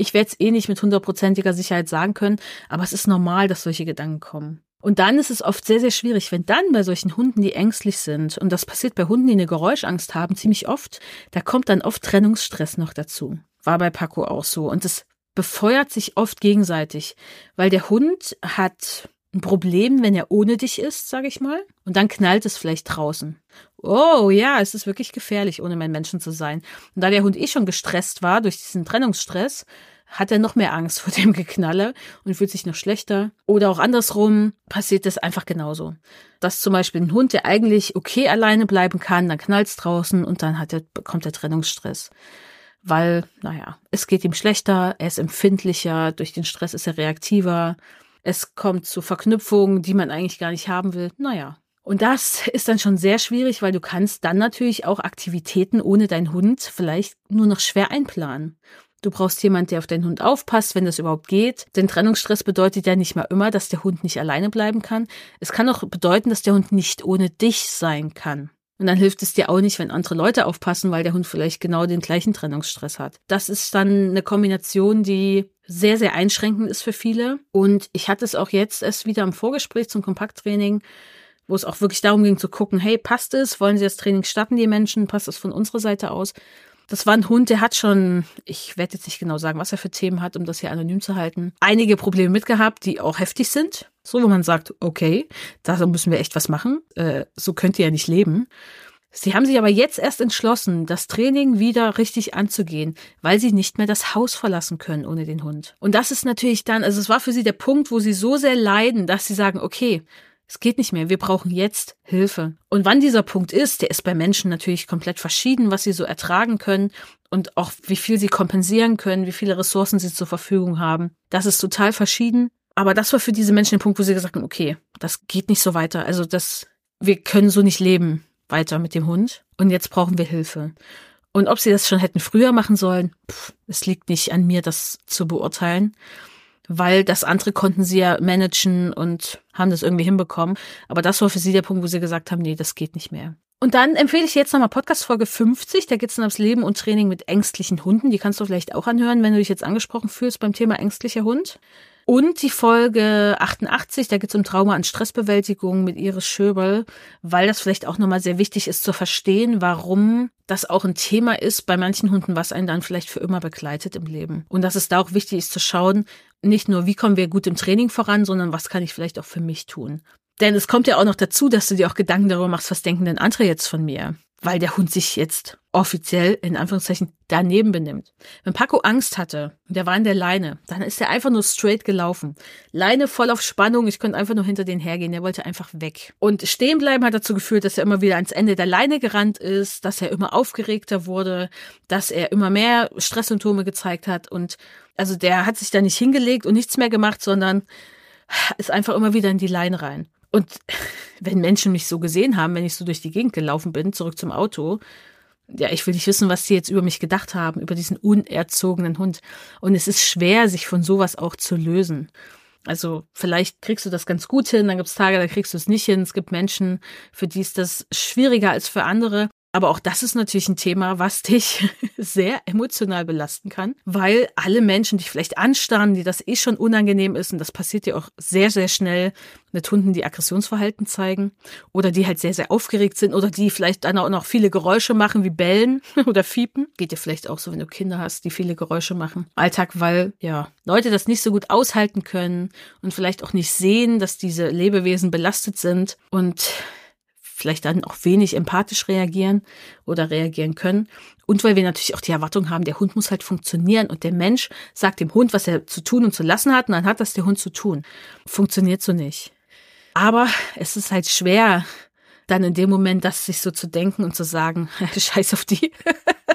Ich werde es eh nicht mit hundertprozentiger Sicherheit sagen können, aber es ist normal, dass solche Gedanken kommen. Und dann ist es oft sehr, sehr schwierig, wenn dann bei solchen Hunden, die ängstlich sind, und das passiert bei Hunden, die eine Geräuschangst haben, ziemlich oft, da kommt dann oft Trennungsstress noch dazu. War bei Paco auch so. Und es befeuert sich oft gegenseitig, weil der Hund hat ein Problem, wenn er ohne dich ist, sage ich mal. Und dann knallt es vielleicht draußen. Oh ja, es ist wirklich gefährlich, ohne mein Menschen zu sein. Und da der Hund eh schon gestresst war durch diesen Trennungsstress, hat er noch mehr Angst vor dem Geknalle und fühlt sich noch schlechter. Oder auch andersrum passiert das einfach genauso. Dass zum Beispiel ein Hund, der eigentlich okay alleine bleiben kann, dann knallt's draußen und dann hat er, bekommt er Trennungsstress. Weil, naja, es geht ihm schlechter, er ist empfindlicher, durch den Stress ist er reaktiver es kommt zu Verknüpfungen, die man eigentlich gar nicht haben will. Naja. Und das ist dann schon sehr schwierig, weil du kannst dann natürlich auch Aktivitäten ohne deinen Hund vielleicht nur noch schwer einplanen. Du brauchst jemand, der auf deinen Hund aufpasst, wenn das überhaupt geht. Denn Trennungsstress bedeutet ja nicht mal immer, dass der Hund nicht alleine bleiben kann. Es kann auch bedeuten, dass der Hund nicht ohne dich sein kann. Und dann hilft es dir auch nicht, wenn andere Leute aufpassen, weil der Hund vielleicht genau den gleichen Trennungsstress hat. Das ist dann eine Kombination, die sehr, sehr einschränkend ist für viele. Und ich hatte es auch jetzt erst wieder im Vorgespräch zum Kompakttraining, wo es auch wirklich darum ging zu gucken, hey, passt es? Wollen sie das Training starten, die Menschen? Passt es von unserer Seite aus? Das war ein Hund, der hat schon, ich werde jetzt nicht genau sagen, was er für Themen hat, um das hier anonym zu halten, einige Probleme mitgehabt, die auch heftig sind. So, wo man sagt, okay, da müssen wir echt was machen. Äh, so könnt ihr ja nicht leben. Sie haben sich aber jetzt erst entschlossen, das Training wieder richtig anzugehen, weil sie nicht mehr das Haus verlassen können ohne den Hund. Und das ist natürlich dann, also es war für sie der Punkt, wo sie so sehr leiden, dass sie sagen, okay, es geht nicht mehr, wir brauchen jetzt Hilfe. Und wann dieser Punkt ist, der ist bei Menschen natürlich komplett verschieden, was sie so ertragen können und auch wie viel sie kompensieren können, wie viele Ressourcen sie zur Verfügung haben. Das ist total verschieden. Aber das war für diese Menschen der Punkt, wo sie gesagt haben, okay, das geht nicht so weiter. Also das, wir können so nicht leben weiter mit dem Hund und jetzt brauchen wir Hilfe. Und ob sie das schon hätten früher machen sollen, pff, es liegt nicht an mir, das zu beurteilen, weil das andere konnten sie ja managen und haben das irgendwie hinbekommen. Aber das war für sie der Punkt, wo sie gesagt haben, nee, das geht nicht mehr. Und dann empfehle ich jetzt nochmal Podcast Folge 50. Da geht es dann ums Leben und Training mit ängstlichen Hunden. Die kannst du vielleicht auch anhören, wenn du dich jetzt angesprochen fühlst beim Thema ängstlicher Hund. Und die Folge 88, da geht es um Trauma und Stressbewältigung mit Iris Schöberl, weil das vielleicht auch nochmal sehr wichtig ist zu verstehen, warum das auch ein Thema ist bei manchen Hunden, was einen dann vielleicht für immer begleitet im Leben. Und dass es da auch wichtig ist zu schauen, nicht nur, wie kommen wir gut im Training voran, sondern was kann ich vielleicht auch für mich tun. Denn es kommt ja auch noch dazu, dass du dir auch Gedanken darüber machst, was denken denn andere jetzt von mir? Weil der Hund sich jetzt offiziell in Anführungszeichen daneben benimmt. Wenn Paco Angst hatte, der war in der Leine, dann ist er einfach nur straight gelaufen. Leine voll auf Spannung, ich konnte einfach nur hinter den hergehen, er wollte einfach weg. Und stehen bleiben hat dazu geführt, dass er immer wieder ans Ende der Leine gerannt ist, dass er immer aufgeregter wurde, dass er immer mehr Stresssymptome gezeigt hat und also der hat sich da nicht hingelegt und nichts mehr gemacht, sondern ist einfach immer wieder in die Leine rein. Und wenn Menschen mich so gesehen haben, wenn ich so durch die Gegend gelaufen bin, zurück zum Auto, ja, ich will nicht wissen, was sie jetzt über mich gedacht haben, über diesen unerzogenen Hund. Und es ist schwer, sich von sowas auch zu lösen. Also vielleicht kriegst du das ganz gut hin, dann gibt es Tage, da kriegst du es nicht hin. Es gibt Menschen, für die ist das schwieriger als für andere. Aber auch das ist natürlich ein Thema, was dich sehr emotional belasten kann, weil alle Menschen dich vielleicht anstarren, die das eh schon unangenehm ist, und das passiert dir auch sehr, sehr schnell mit Hunden, die Aggressionsverhalten zeigen oder die halt sehr, sehr aufgeregt sind oder die vielleicht dann auch noch viele Geräusche machen, wie Bellen oder Fiepen. Geht dir vielleicht auch so, wenn du Kinder hast, die viele Geräusche machen. Alltag, weil, ja, Leute das nicht so gut aushalten können und vielleicht auch nicht sehen, dass diese Lebewesen belastet sind und vielleicht dann auch wenig empathisch reagieren oder reagieren können. Und weil wir natürlich auch die Erwartung haben, der Hund muss halt funktionieren und der Mensch sagt dem Hund, was er zu tun und zu lassen hat und dann hat das der Hund zu tun. Funktioniert so nicht. Aber es ist halt schwer, dann in dem Moment das sich so zu denken und zu sagen, scheiß auf die.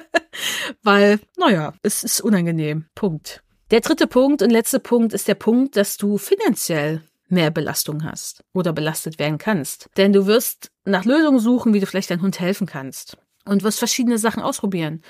weil, naja, es ist unangenehm. Punkt. Der dritte Punkt und letzte Punkt ist der Punkt, dass du finanziell mehr Belastung hast oder belastet werden kannst. Denn du wirst nach Lösungen suchen, wie du vielleicht deinem Hund helfen kannst und wirst verschiedene Sachen ausprobieren.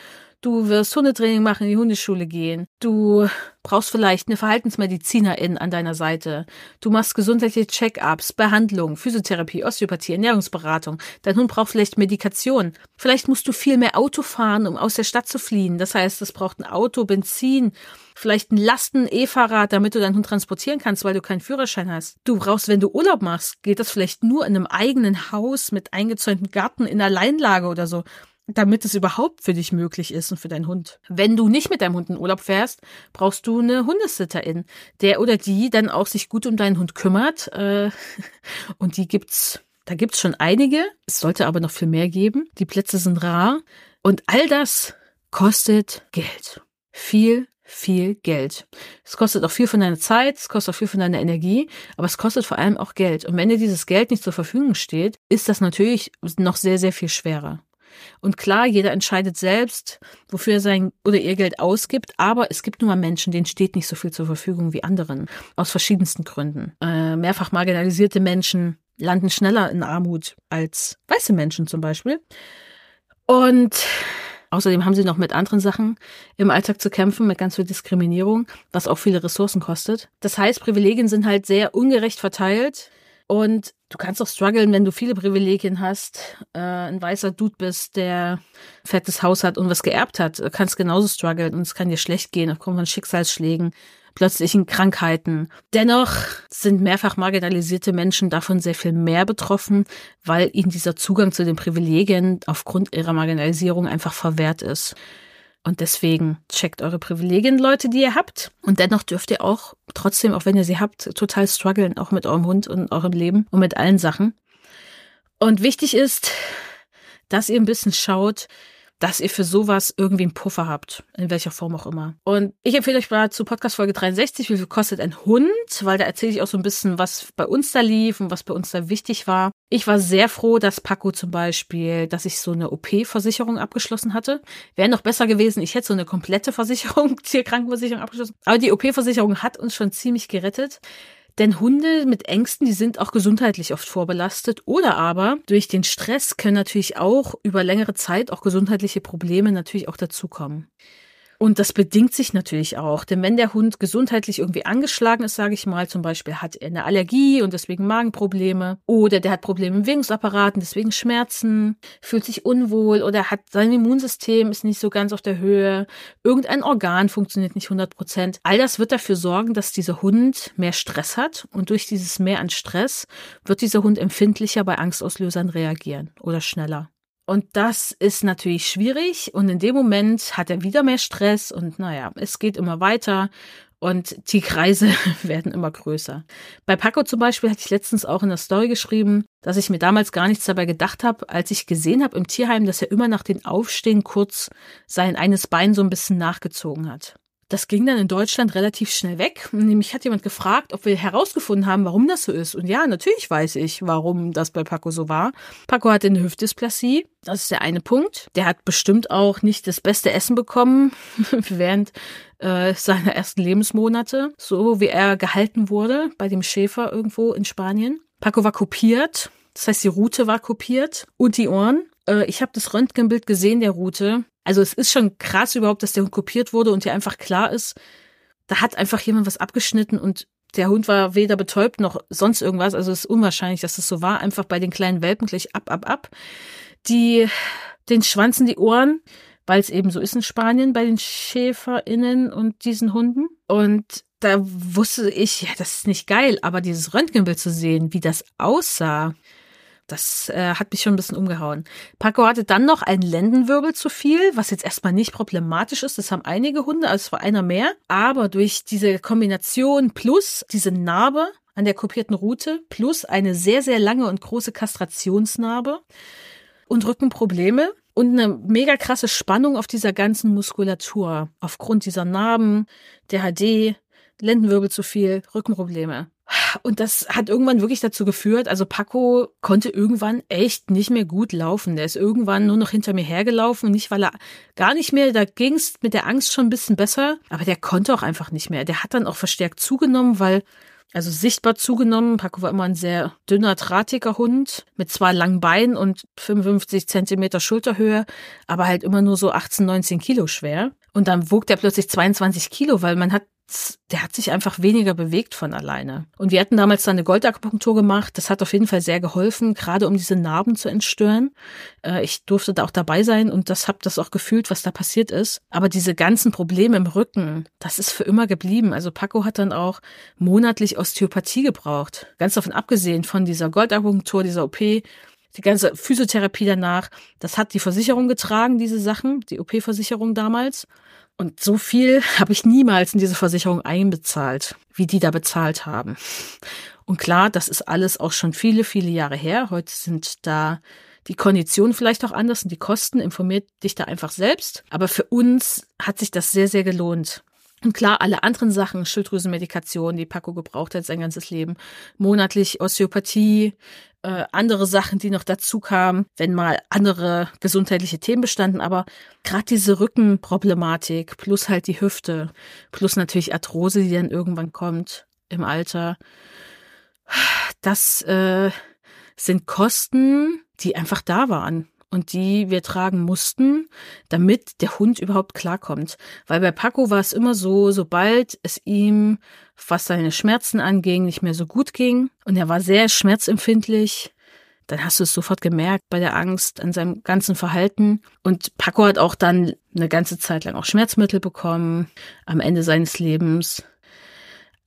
Du wirst Hundetraining machen, in die Hundeschule gehen. Du brauchst vielleicht eine Verhaltensmedizinerin an deiner Seite. Du machst gesundheitliche Check-ups, Behandlung, Physiotherapie, Osteopathie, Ernährungsberatung. Dein Hund braucht vielleicht Medikation. Vielleicht musst du viel mehr Auto fahren, um aus der Stadt zu fliehen. Das heißt, es braucht ein Auto, Benzin, vielleicht ein Lasten-E-Fahrrad, damit du deinen Hund transportieren kannst, weil du keinen Führerschein hast. Du brauchst, wenn du Urlaub machst, geht das vielleicht nur in einem eigenen Haus mit eingezäunten Garten in Alleinlage oder so damit es überhaupt für dich möglich ist und für deinen Hund. Wenn du nicht mit deinem Hund in Urlaub fährst, brauchst du eine Hundesitterin, der oder die dann auch sich gut um deinen Hund kümmert. Äh, und die gibt's, da gibt's schon einige. Es sollte aber noch viel mehr geben. Die Plätze sind rar. Und all das kostet Geld. Viel, viel Geld. Es kostet auch viel von deiner Zeit, es kostet auch viel von deiner Energie, aber es kostet vor allem auch Geld. Und wenn dir dieses Geld nicht zur Verfügung steht, ist das natürlich noch sehr, sehr viel schwerer. Und klar, jeder entscheidet selbst, wofür er sein oder ihr Geld ausgibt, aber es gibt nun mal Menschen, denen steht nicht so viel zur Verfügung wie anderen. Aus verschiedensten Gründen. Äh, mehrfach marginalisierte Menschen landen schneller in Armut als weiße Menschen zum Beispiel. Und Außerdem haben sie noch mit anderen Sachen im Alltag zu kämpfen, mit ganz viel Diskriminierung, was auch viele Ressourcen kostet. Das heißt, Privilegien sind halt sehr ungerecht verteilt. Und du kannst auch strugglen, wenn du viele Privilegien hast, äh, ein weißer Dude bist, der fettes Haus hat und was geerbt hat. Du kannst genauso strugglen und es kann dir schlecht gehen aufgrund von Schicksalsschlägen, plötzlichen Krankheiten. Dennoch sind mehrfach marginalisierte Menschen davon sehr viel mehr betroffen, weil ihnen dieser Zugang zu den Privilegien aufgrund ihrer Marginalisierung einfach verwehrt ist. Und deswegen checkt eure Privilegien, Leute, die ihr habt. Und dennoch dürft ihr auch, trotzdem, auch wenn ihr sie habt, total strugglen, auch mit eurem Hund und eurem Leben und mit allen Sachen. Und wichtig ist, dass ihr ein bisschen schaut, dass ihr für sowas irgendwie einen Puffer habt, in welcher Form auch immer. Und ich empfehle euch mal zu Podcast Folge 63, wie viel kostet ein Hund, weil da erzähle ich auch so ein bisschen, was bei uns da lief und was bei uns da wichtig war. Ich war sehr froh, dass Paco zum Beispiel, dass ich so eine OP-Versicherung abgeschlossen hatte. Wäre noch besser gewesen, ich hätte so eine komplette Versicherung, Tierkrankenversicherung abgeschlossen. Aber die OP-Versicherung hat uns schon ziemlich gerettet. Denn Hunde mit Ängsten, die sind auch gesundheitlich oft vorbelastet oder aber durch den Stress können natürlich auch über längere Zeit auch gesundheitliche Probleme natürlich auch dazukommen. Und das bedingt sich natürlich auch, denn wenn der Hund gesundheitlich irgendwie angeschlagen ist, sage ich mal, zum Beispiel hat er eine Allergie und deswegen Magenprobleme oder der hat Probleme im Wirkungsapparat und deswegen Schmerzen, fühlt sich unwohl oder hat sein Immunsystem ist nicht so ganz auf der Höhe, irgendein Organ funktioniert nicht 100 Prozent. All das wird dafür sorgen, dass dieser Hund mehr Stress hat und durch dieses Mehr an Stress wird dieser Hund empfindlicher bei Angstauslösern reagieren oder schneller. Und das ist natürlich schwierig und in dem Moment hat er wieder mehr Stress und naja, es geht immer weiter Und die Kreise werden immer größer. Bei Paco zum Beispiel hatte ich letztens auch in der Story geschrieben, dass ich mir damals gar nichts dabei gedacht habe, als ich gesehen habe im Tierheim, dass er immer nach dem Aufstehen kurz sein eines Bein so ein bisschen nachgezogen hat. Das ging dann in Deutschland relativ schnell weg. Nämlich hat jemand gefragt, ob wir herausgefunden haben, warum das so ist. Und ja, natürlich weiß ich, warum das bei Paco so war. Paco hatte eine Hüftdysplasie. Das ist der eine Punkt. Der hat bestimmt auch nicht das beste Essen bekommen während äh, seiner ersten Lebensmonate, so wie er gehalten wurde bei dem Schäfer irgendwo in Spanien. Paco war kopiert. Das heißt, die Route war kopiert und die Ohren. Äh, ich habe das Röntgenbild gesehen der Route. Also es ist schon krass überhaupt, dass der Hund kopiert wurde und dir einfach klar ist, da hat einfach jemand was abgeschnitten und der Hund war weder betäubt noch sonst irgendwas. Also es ist unwahrscheinlich, dass es so war. Einfach bei den kleinen Welpen gleich ab, ab, ab. Die, den Schwanz in die Ohren, weil es eben so ist in Spanien bei den SchäferInnen und diesen Hunden. Und da wusste ich, ja, das ist nicht geil, aber dieses Röntgenbild zu sehen, wie das aussah, das äh, hat mich schon ein bisschen umgehauen. Paco hatte dann noch einen Lendenwirbel zu viel, was jetzt erstmal nicht problematisch ist. Das haben einige Hunde, also es war einer mehr. Aber durch diese Kombination plus diese Narbe an der kopierten Route plus eine sehr, sehr lange und große Kastrationsnarbe und Rückenprobleme und eine mega krasse Spannung auf dieser ganzen Muskulatur aufgrund dieser Narben, der HD, Lendenwirbel zu viel, Rückenprobleme. Und das hat irgendwann wirklich dazu geführt, also Paco konnte irgendwann echt nicht mehr gut laufen. Der ist irgendwann nur noch hinter mir hergelaufen. Nicht, weil er gar nicht mehr, da ging es mit der Angst schon ein bisschen besser, aber der konnte auch einfach nicht mehr. Der hat dann auch verstärkt zugenommen, weil also sichtbar zugenommen. Paco war immer ein sehr dünner, drahtiger Hund mit zwei langen Beinen und 55 Zentimeter Schulterhöhe, aber halt immer nur so 18, 19 Kilo schwer. Und dann wog der plötzlich 22 Kilo, weil man hat der hat sich einfach weniger bewegt von alleine. Und wir hatten damals dann eine Goldakupunktur gemacht. Das hat auf jeden Fall sehr geholfen, gerade um diese Narben zu entstören. Äh, ich durfte da auch dabei sein und das habe das auch gefühlt, was da passiert ist. Aber diese ganzen Probleme im Rücken, das ist für immer geblieben. Also Paco hat dann auch monatlich Osteopathie gebraucht. Ganz davon abgesehen von dieser Goldakupunktur, dieser OP, die ganze Physiotherapie danach, das hat die Versicherung getragen, diese Sachen, die OP-Versicherung damals. Und so viel habe ich niemals in diese Versicherung einbezahlt, wie die da bezahlt haben. Und klar, das ist alles auch schon viele, viele Jahre her. Heute sind da die Konditionen vielleicht auch anders und die Kosten. Informiert dich da einfach selbst. Aber für uns hat sich das sehr, sehr gelohnt. Und klar, alle anderen Sachen, Schilddrüsenmedikation, die Paco gebraucht hat sein ganzes Leben, monatlich Osteopathie, äh, andere Sachen, die noch dazu kamen, wenn mal andere gesundheitliche Themen bestanden. Aber gerade diese Rückenproblematik plus halt die Hüfte, plus natürlich Arthrose, die dann irgendwann kommt im Alter, das äh, sind Kosten, die einfach da waren und die wir tragen mussten, damit der Hund überhaupt klarkommt. Weil bei Paco war es immer so, sobald es ihm, was seine Schmerzen anging, nicht mehr so gut ging und er war sehr schmerzempfindlich, dann hast du es sofort gemerkt bei der Angst an seinem ganzen Verhalten. Und Paco hat auch dann eine ganze Zeit lang auch Schmerzmittel bekommen am Ende seines Lebens.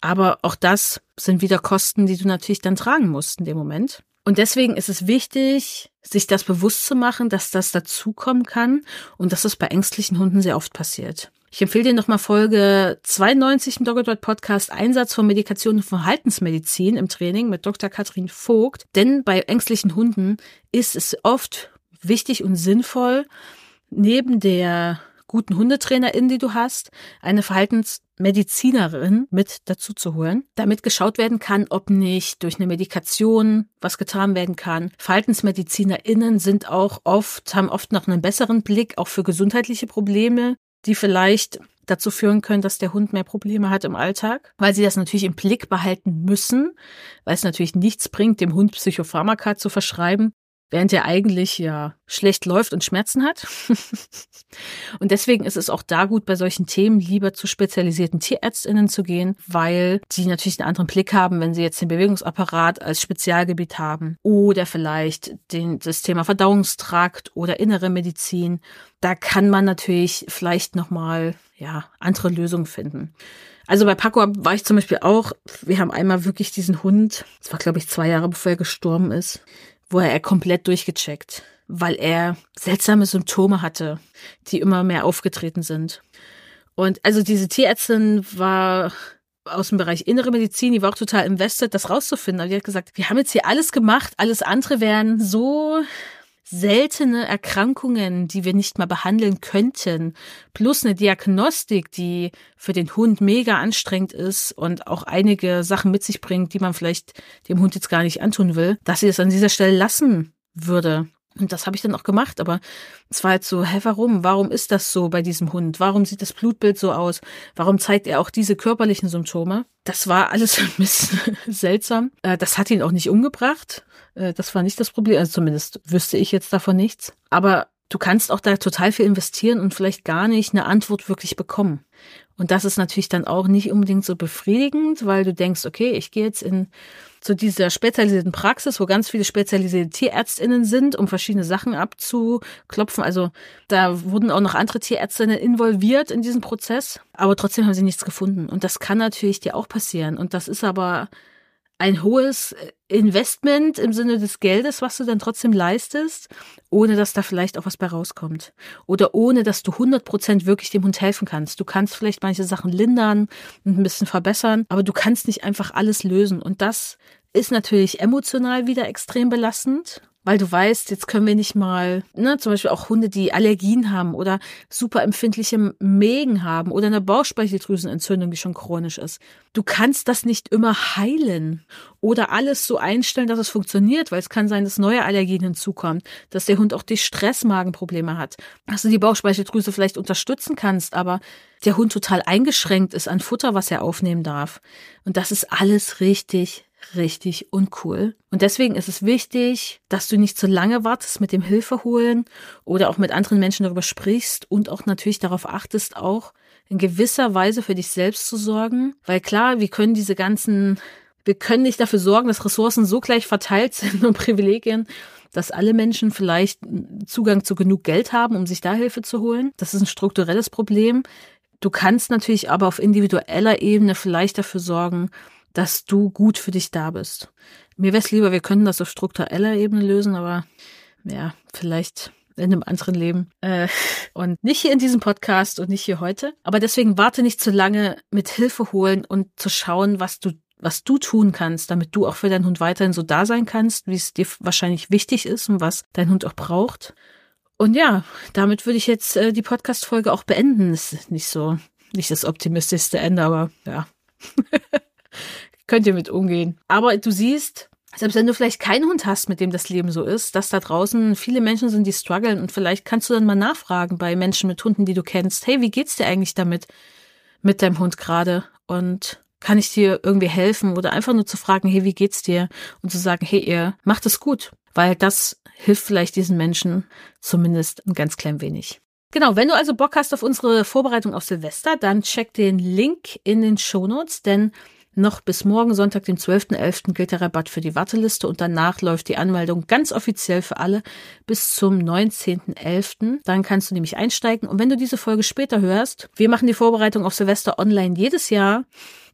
Aber auch das sind wieder Kosten, die du natürlich dann tragen musst in dem Moment. Und deswegen ist es wichtig, sich das bewusst zu machen, dass das dazukommen kann und dass das bei ängstlichen Hunden sehr oft passiert. Ich empfehle dir nochmal Folge 92 im Doggedot Podcast Einsatz von Medikation und Verhaltensmedizin im Training mit Dr. Katrin Vogt. Denn bei ängstlichen Hunden ist es oft wichtig und sinnvoll, neben der guten Hundetrainerin, die du hast, eine Verhaltensmedizinerin mit dazu zu holen, damit geschaut werden kann, ob nicht durch eine Medikation was getan werden kann. Verhaltensmedizinerinnen sind auch oft, haben oft noch einen besseren Blick auch für gesundheitliche Probleme, die vielleicht dazu führen können, dass der Hund mehr Probleme hat im Alltag, weil sie das natürlich im Blick behalten müssen, weil es natürlich nichts bringt, dem Hund Psychopharmaka zu verschreiben, während er eigentlich ja schlecht läuft und Schmerzen hat. und deswegen ist es auch da gut, bei solchen Themen lieber zu spezialisierten Tierärztinnen zu gehen, weil die natürlich einen anderen Blick haben, wenn sie jetzt den Bewegungsapparat als Spezialgebiet haben oder vielleicht den, das Thema Verdauungstrakt oder innere Medizin. Da kann man natürlich vielleicht nochmal, ja, andere Lösungen finden. Also bei Paco war ich zum Beispiel auch, wir haben einmal wirklich diesen Hund, das war glaube ich zwei Jahre bevor er gestorben ist, wurde er komplett durchgecheckt, weil er seltsame Symptome hatte, die immer mehr aufgetreten sind. Und also diese Tierärztin war aus dem Bereich innere Medizin, die war auch total invested, das rauszufinden. Aber die hat gesagt, wir haben jetzt hier alles gemacht, alles andere wären so seltene Erkrankungen, die wir nicht mal behandeln könnten, plus eine Diagnostik, die für den Hund mega anstrengend ist und auch einige Sachen mit sich bringt, die man vielleicht dem Hund jetzt gar nicht antun will, dass sie es an dieser Stelle lassen würde. Und das habe ich dann auch gemacht, aber es war halt so, hä, warum? Warum ist das so bei diesem Hund? Warum sieht das Blutbild so aus? Warum zeigt er auch diese körperlichen Symptome? Das war alles ein bisschen seltsam. Äh, das hat ihn auch nicht umgebracht. Äh, das war nicht das Problem. Also zumindest wüsste ich jetzt davon nichts. Aber du kannst auch da total viel investieren und vielleicht gar nicht eine Antwort wirklich bekommen. Und das ist natürlich dann auch nicht unbedingt so befriedigend, weil du denkst, okay, ich gehe jetzt in zu dieser spezialisierten Praxis, wo ganz viele spezialisierte Tierärztinnen sind, um verschiedene Sachen abzuklopfen. Also da wurden auch noch andere Tierärztinnen involviert in diesen Prozess, aber trotzdem haben sie nichts gefunden. Und das kann natürlich dir auch passieren. Und das ist aber ein hohes Investment im Sinne des Geldes, was du dann trotzdem leistest, ohne dass da vielleicht auch was bei rauskommt. Oder ohne, dass du 100 Prozent wirklich dem Hund helfen kannst. Du kannst vielleicht manche Sachen lindern und ein bisschen verbessern, aber du kannst nicht einfach alles lösen. Und das ist natürlich emotional wieder extrem belastend weil du weißt, jetzt können wir nicht mal, ne, zum Beispiel auch Hunde, die Allergien haben oder super empfindliche Mägen haben oder eine Bauchspeicheldrüsenentzündung, die schon chronisch ist. Du kannst das nicht immer heilen oder alles so einstellen, dass es funktioniert, weil es kann sein, dass neue Allergien hinzukommen, dass der Hund auch die Stressmagenprobleme hat, dass du die Bauchspeicheldrüse vielleicht unterstützen kannst, aber der Hund total eingeschränkt ist an Futter, was er aufnehmen darf. Und das ist alles richtig, richtig uncool. Und deswegen ist es wichtig, dass du nicht zu lange wartest mit dem Hilfe holen oder auch mit anderen Menschen darüber sprichst und auch natürlich darauf achtest, auch in gewisser Weise für dich selbst zu sorgen. Weil klar, wir können diese ganzen, wir können nicht dafür sorgen, dass Ressourcen so gleich verteilt sind und Privilegien, dass alle Menschen vielleicht Zugang zu genug Geld haben, um sich da Hilfe zu holen. Das ist ein strukturelles Problem. Du kannst natürlich aber auf individueller Ebene vielleicht dafür sorgen, dass du gut für dich da bist. Mir wäre es lieber, wir könnten das auf struktureller Ebene lösen, aber ja, vielleicht in einem anderen Leben. Äh, und nicht hier in diesem Podcast und nicht hier heute. Aber deswegen warte nicht zu lange mit Hilfe holen und zu schauen, was du was du tun kannst, damit du auch für deinen Hund weiterhin so da sein kannst, wie es dir wahrscheinlich wichtig ist und was dein Hund auch braucht. Und ja, damit würde ich jetzt äh, die Podcast-Folge auch beenden. Ist nicht so, nicht das optimistischste Ende, aber ja. könnt ihr mit umgehen. Aber du siehst, selbst wenn du vielleicht keinen Hund hast, mit dem das Leben so ist, dass da draußen viele Menschen sind, die strugglen und vielleicht kannst du dann mal nachfragen bei Menschen mit Hunden, die du kennst. Hey, wie geht's dir eigentlich damit, mit deinem Hund gerade? Und kann ich dir irgendwie helfen oder einfach nur zu fragen, hey, wie geht's dir? Und zu sagen, hey, ihr macht es gut, weil das hilft vielleicht diesen Menschen zumindest ein ganz klein wenig. Genau, wenn du also Bock hast auf unsere Vorbereitung auf Silvester, dann check den Link in den Shownotes, denn noch bis morgen Sonntag, den 12.11. gilt der Rabatt für die Warteliste und danach läuft die Anmeldung ganz offiziell für alle bis zum 19.11. Dann kannst du nämlich einsteigen. Und wenn du diese Folge später hörst, wir machen die Vorbereitung auf Silvester online jedes Jahr,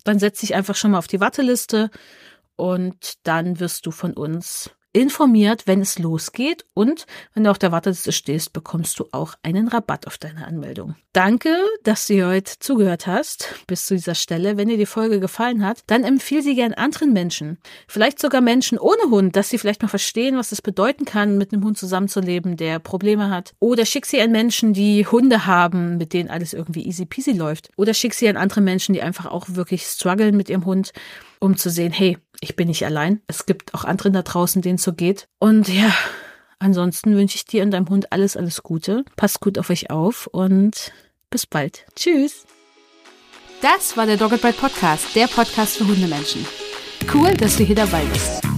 dann setz dich einfach schon mal auf die Warteliste und dann wirst du von uns informiert, wenn es losgeht und wenn du auf der Warteliste stehst, bekommst du auch einen Rabatt auf deine Anmeldung. Danke, dass du heute zugehört hast bis zu dieser Stelle. Wenn dir die Folge gefallen hat, dann empfehle sie gern anderen Menschen. Vielleicht sogar Menschen ohne Hund, dass sie vielleicht mal verstehen, was es bedeuten kann, mit einem Hund zusammenzuleben, der Probleme hat. Oder schick sie an Menschen, die Hunde haben, mit denen alles irgendwie easy peasy läuft. Oder schick sie an andere Menschen, die einfach auch wirklich strugglen mit ihrem Hund um zu sehen, hey, ich bin nicht allein. Es gibt auch andere da draußen, denen es so geht. Und ja, ansonsten wünsche ich dir und deinem Hund alles, alles Gute. Passt gut auf euch auf und bis bald. Tschüss.
Das war der Dogged Bite Podcast, der Podcast für Hundemenschen. Cool, dass du hier dabei bist.